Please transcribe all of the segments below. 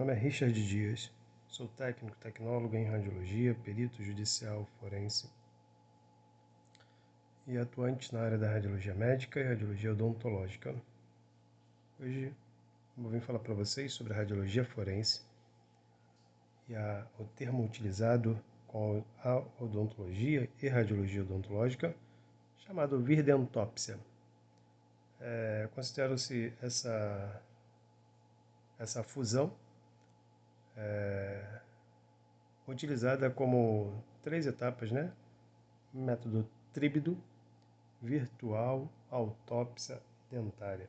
Meu nome é Richard Dias, sou técnico, tecnólogo em radiologia, perito judicial forense e atuante na área da radiologia médica e radiologia odontológica. Hoje vou vir falar para vocês sobre a radiologia forense e a, o termo utilizado com a odontologia e radiologia odontológica chamado virdentópsia. É, Considero-se essa, essa fusão é, utilizada como três etapas, né? Método tríbido, virtual, autópsia dentária.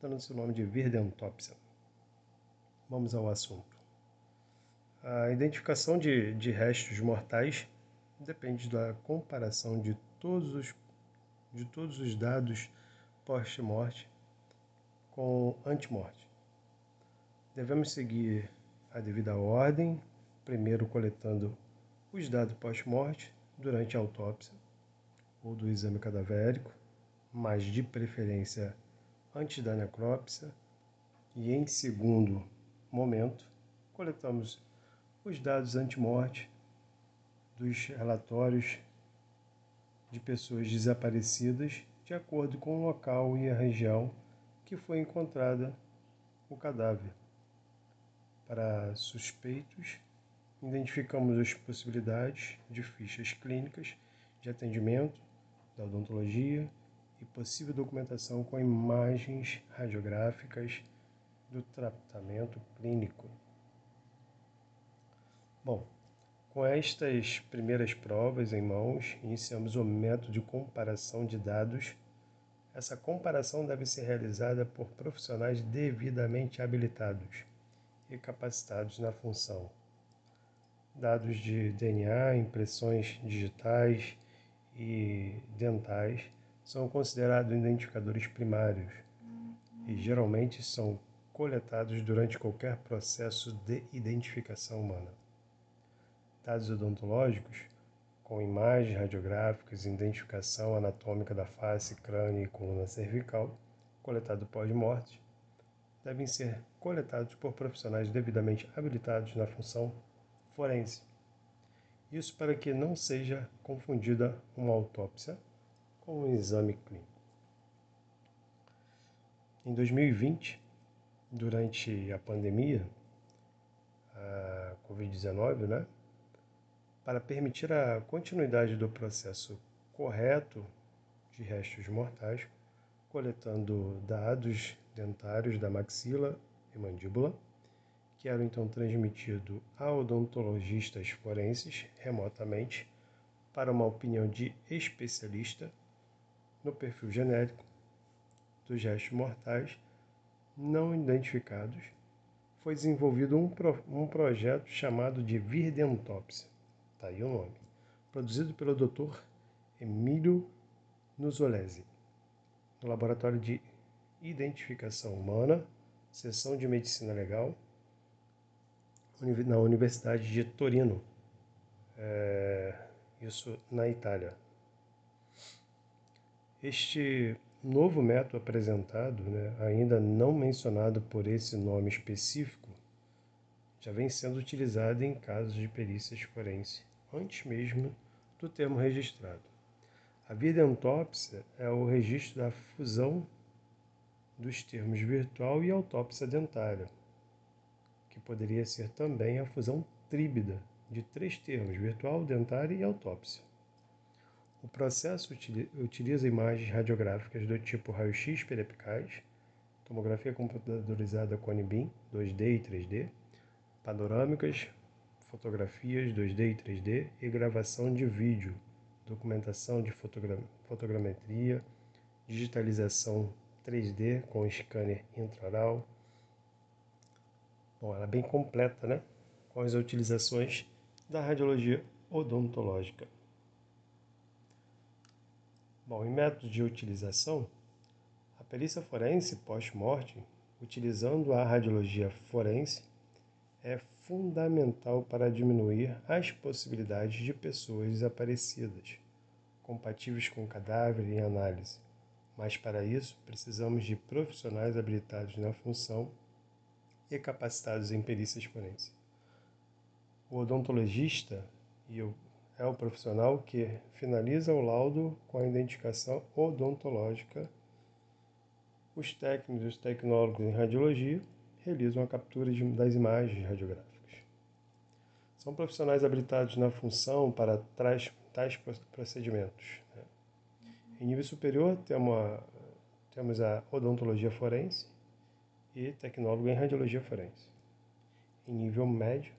Dando-se o nome de virdentópsia. Vamos ao assunto. A identificação de, de restos mortais depende da comparação de todos os, de todos os dados pós-morte com antemorte. Devemos seguir a devida ordem, primeiro coletando os dados pós-morte durante a autópsia ou do exame cadavérico, mas de preferência antes da necrópsia, e em segundo momento coletamos os dados antemorte dos relatórios de pessoas desaparecidas de acordo com o local e a região que foi encontrada o cadáver. Para suspeitos, identificamos as possibilidades de fichas clínicas de atendimento da odontologia e possível documentação com imagens radiográficas do tratamento clínico. Bom, com estas primeiras provas em mãos, iniciamos o método de comparação de dados. Essa comparação deve ser realizada por profissionais devidamente habilitados e capacitados na função. Dados de DNA, impressões digitais e dentais são considerados identificadores primários e geralmente são coletados durante qualquer processo de identificação humana. Dados odontológicos, com imagens radiográficas identificação anatômica da face, crânio e coluna cervical, coletado pós-morte, devem ser coletados por profissionais devidamente habilitados na função forense. Isso para que não seja confundida uma autópsia com um exame clínico. Em 2020, durante a pandemia, a Covid-19, né? Para permitir a continuidade do processo correto de restos mortais, coletando dados dentários da maxila e mandíbula, que eram então transmitidos a odontologistas forenses remotamente para uma opinião de especialista no perfil genérico dos restos mortais não identificados, foi desenvolvido um, pro, um projeto chamado de Virdentópsia, tá aí o nome, produzido pelo Dr. Emílio Nuzolese, no Laboratório de Identificação Humana, Seção de Medicina Legal, na Universidade de Torino, é, isso na Itália. Este novo método apresentado, né, ainda não mencionado por esse nome específico, já vem sendo utilizado em casos de perícias forense, antes mesmo do termo registrado. A videoautópsia é o registro da fusão dos termos virtual e autópsia dentária, que poderia ser também a fusão tríbida de três termos, virtual, dentária e autópsia. O processo utiliza imagens radiográficas do tipo raio-x perepicaz, tomografia computadorizada com NBIM 2D e 3D, panorâmicas, fotografias 2D e 3D e gravação de vídeo, documentação de fotogra fotogrametria, digitalização 3D com scanner intraoral. Bom, ela é bem completa, né? Com as utilizações da radiologia odontológica. Bom, em métodos de utilização, a perícia forense pós-morte, utilizando a radiologia forense, é fundamental para diminuir as possibilidades de pessoas desaparecidas, compatíveis com cadáver em análise mas para isso precisamos de profissionais habilitados na função e capacitados em perícias forenses. O odontologista é o profissional que finaliza o laudo com a identificação odontológica. Os técnicos e os tecnólogos em radiologia realizam a captura das imagens radiográficas. São profissionais habilitados na função para tais, procedimentos. Né? Em nível superior, temos a, temos a odontologia forense e tecnólogo em radiologia forense. Em nível médio,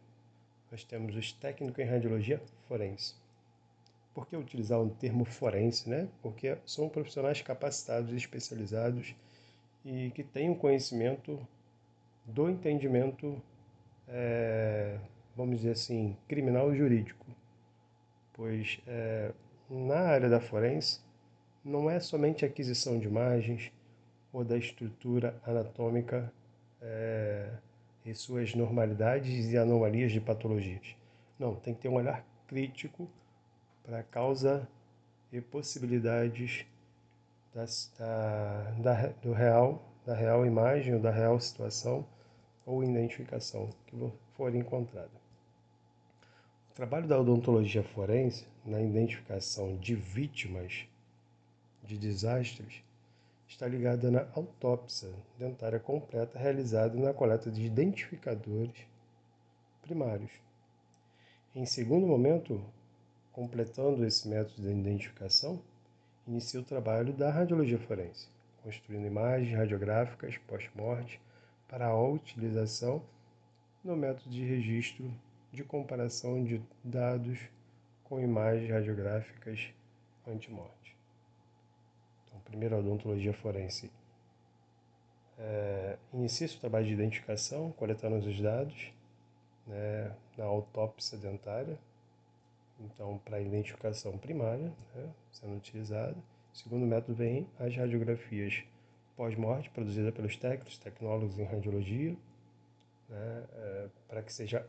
nós temos os técnicos em radiologia forense. Por que utilizar o termo forense? Né? Porque são profissionais capacitados especializados e que têm um conhecimento do entendimento, é, vamos dizer assim, criminal jurídico. Pois é, na área da forense, não é somente a aquisição de imagens ou da estrutura anatômica é, e suas normalidades e anomalias de patologias. Não, tem que ter um olhar crítico para a causa e possibilidades das, da, da, do real, da real imagem ou da real situação ou identificação que for encontrada. O trabalho da odontologia forense na identificação de vítimas de desastres está ligada na autópsia dentária completa realizada na coleta de identificadores primários. Em segundo momento, completando esse método de identificação, inicia o trabalho da radiologia forense, construindo imagens radiográficas pós-morte para a utilização no método de registro de comparação de dados com imagens radiográficas anti-morte. Então, primeiro, a odontologia forense é, inicia o trabalho de identificação, coletando os dados né, na autópsia dentária, então, para identificação primária, né, sendo utilizada. Segundo método, vem as radiografias pós-morte, produzida pelos técnicos, tecnólogos em radiologia, né, é, para que seja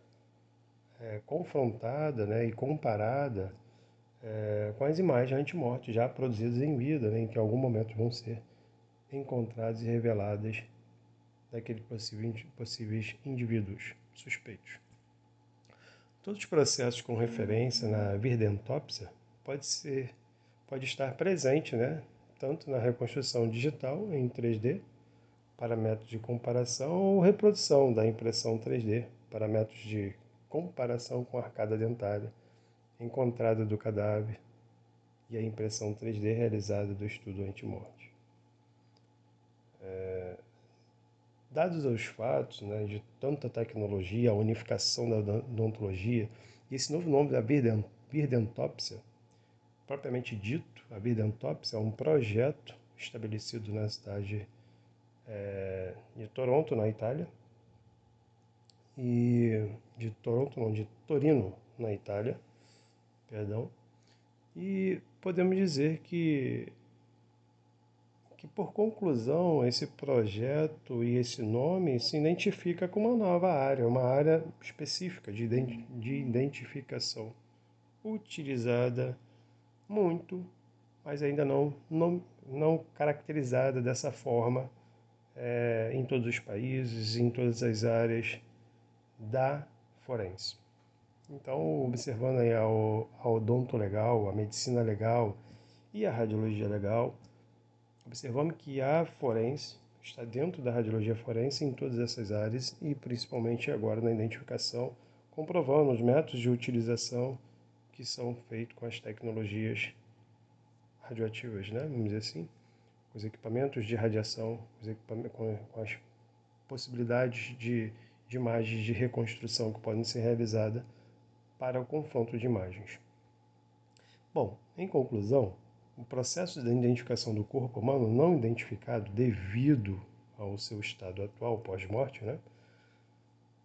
é, confrontada né, e comparada é, com as imagens anti-morte já produzidas em vida, né, que em algum momento vão ser encontradas e reveladas daqueles possíveis indivíduos suspeitos. Todos os processos com referência na virdentópsia pode ser pode estar presente, né, tanto na reconstrução digital em 3D para métodos de comparação ou reprodução da impressão 3D para métodos de comparação com arcada dentária encontrada do cadáver e a impressão 3D realizada do estudo antimorte. É, dados os fatos né, de tanta tecnologia, a unificação da odontologia e esse novo nome da virdentópsia, propriamente dito, a virdentópsia é um projeto estabelecido na cidade é, de Toronto, na Itália, e de Toronto, não, de Torino, na Itália, perdão, e podemos dizer que que por conclusão esse projeto e esse nome se identifica com uma nova área, uma área específica de, de identificação utilizada muito, mas ainda não, não, não caracterizada dessa forma é, em todos os países, em todas as áreas da forense. Então, observando aí a, a odonto legal, a medicina legal e a radiologia legal, observamos que a forense está dentro da radiologia forense em todas essas áreas e principalmente agora na identificação, comprovando os métodos de utilização que são feitos com as tecnologias radioativas, né? vamos dizer assim os equipamentos de radiação, com, com as possibilidades de, de imagens de reconstrução que podem ser realizadas para o confronto de imagens. Bom, em conclusão, o processo de identificação do corpo humano não identificado devido ao seu estado atual pós-morte, né,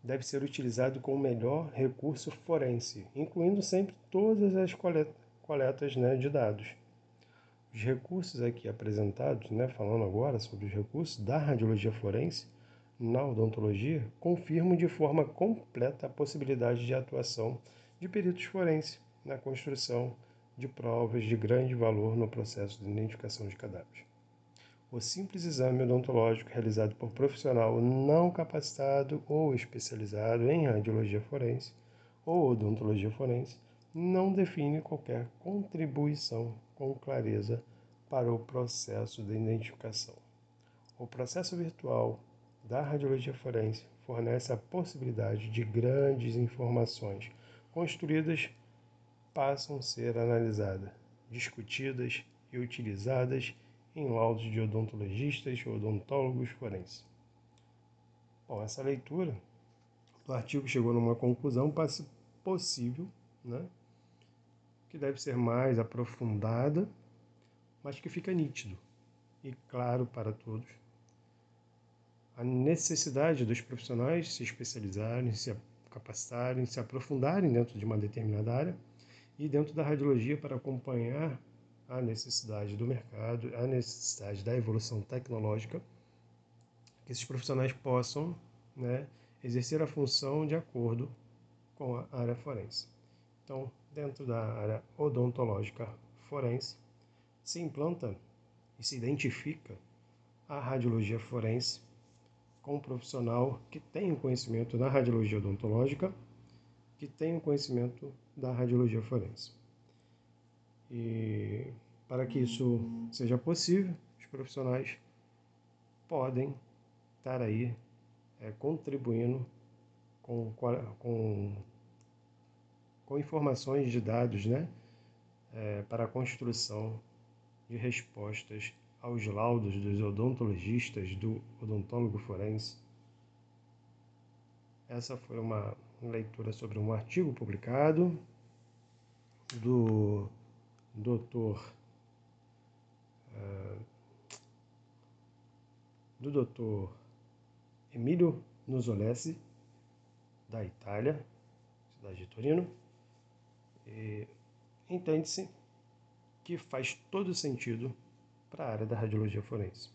deve ser utilizado com o melhor recurso forense, incluindo sempre todas as coletas né, de dados os recursos aqui apresentados, né, falando agora sobre os recursos da radiologia forense na odontologia, confirmam de forma completa a possibilidade de atuação de peritos forenses na construção de provas de grande valor no processo de identificação de cadáveres. o simples exame odontológico realizado por profissional não capacitado ou especializado em radiologia forense ou odontologia forense não define qualquer contribuição com clareza para o processo de identificação. O processo virtual da radiologia forense fornece a possibilidade de grandes informações construídas passam a ser analisadas, discutidas e utilizadas em laudos de odontologistas odontólogos forenses. Bom, essa leitura do artigo chegou numa conclusão possível, né, que deve ser mais aprofundada, mas que fica nítido e claro para todos a necessidade dos profissionais se especializarem, se capacitarem, se aprofundarem dentro de uma determinada área e dentro da radiologia para acompanhar a necessidade do mercado, a necessidade da evolução tecnológica, que esses profissionais possam né, exercer a função de acordo com a área forense. Então, dentro da área odontológica forense, se implanta e se identifica a radiologia forense com um profissional que tem o conhecimento da radiologia odontológica, que tem o conhecimento da radiologia forense. E para que isso seja possível, os profissionais podem estar aí é, contribuindo com, com, com informações de dados né, é, para a construção de respostas aos laudos dos odontologistas, do odontólogo forense. Essa foi uma leitura sobre um artigo publicado do Dr. Uh, do Dr. Emílio Nuzolesi, da Itália, cidade de Torino. Entende-se que faz todo sentido para a área da radiologia forense.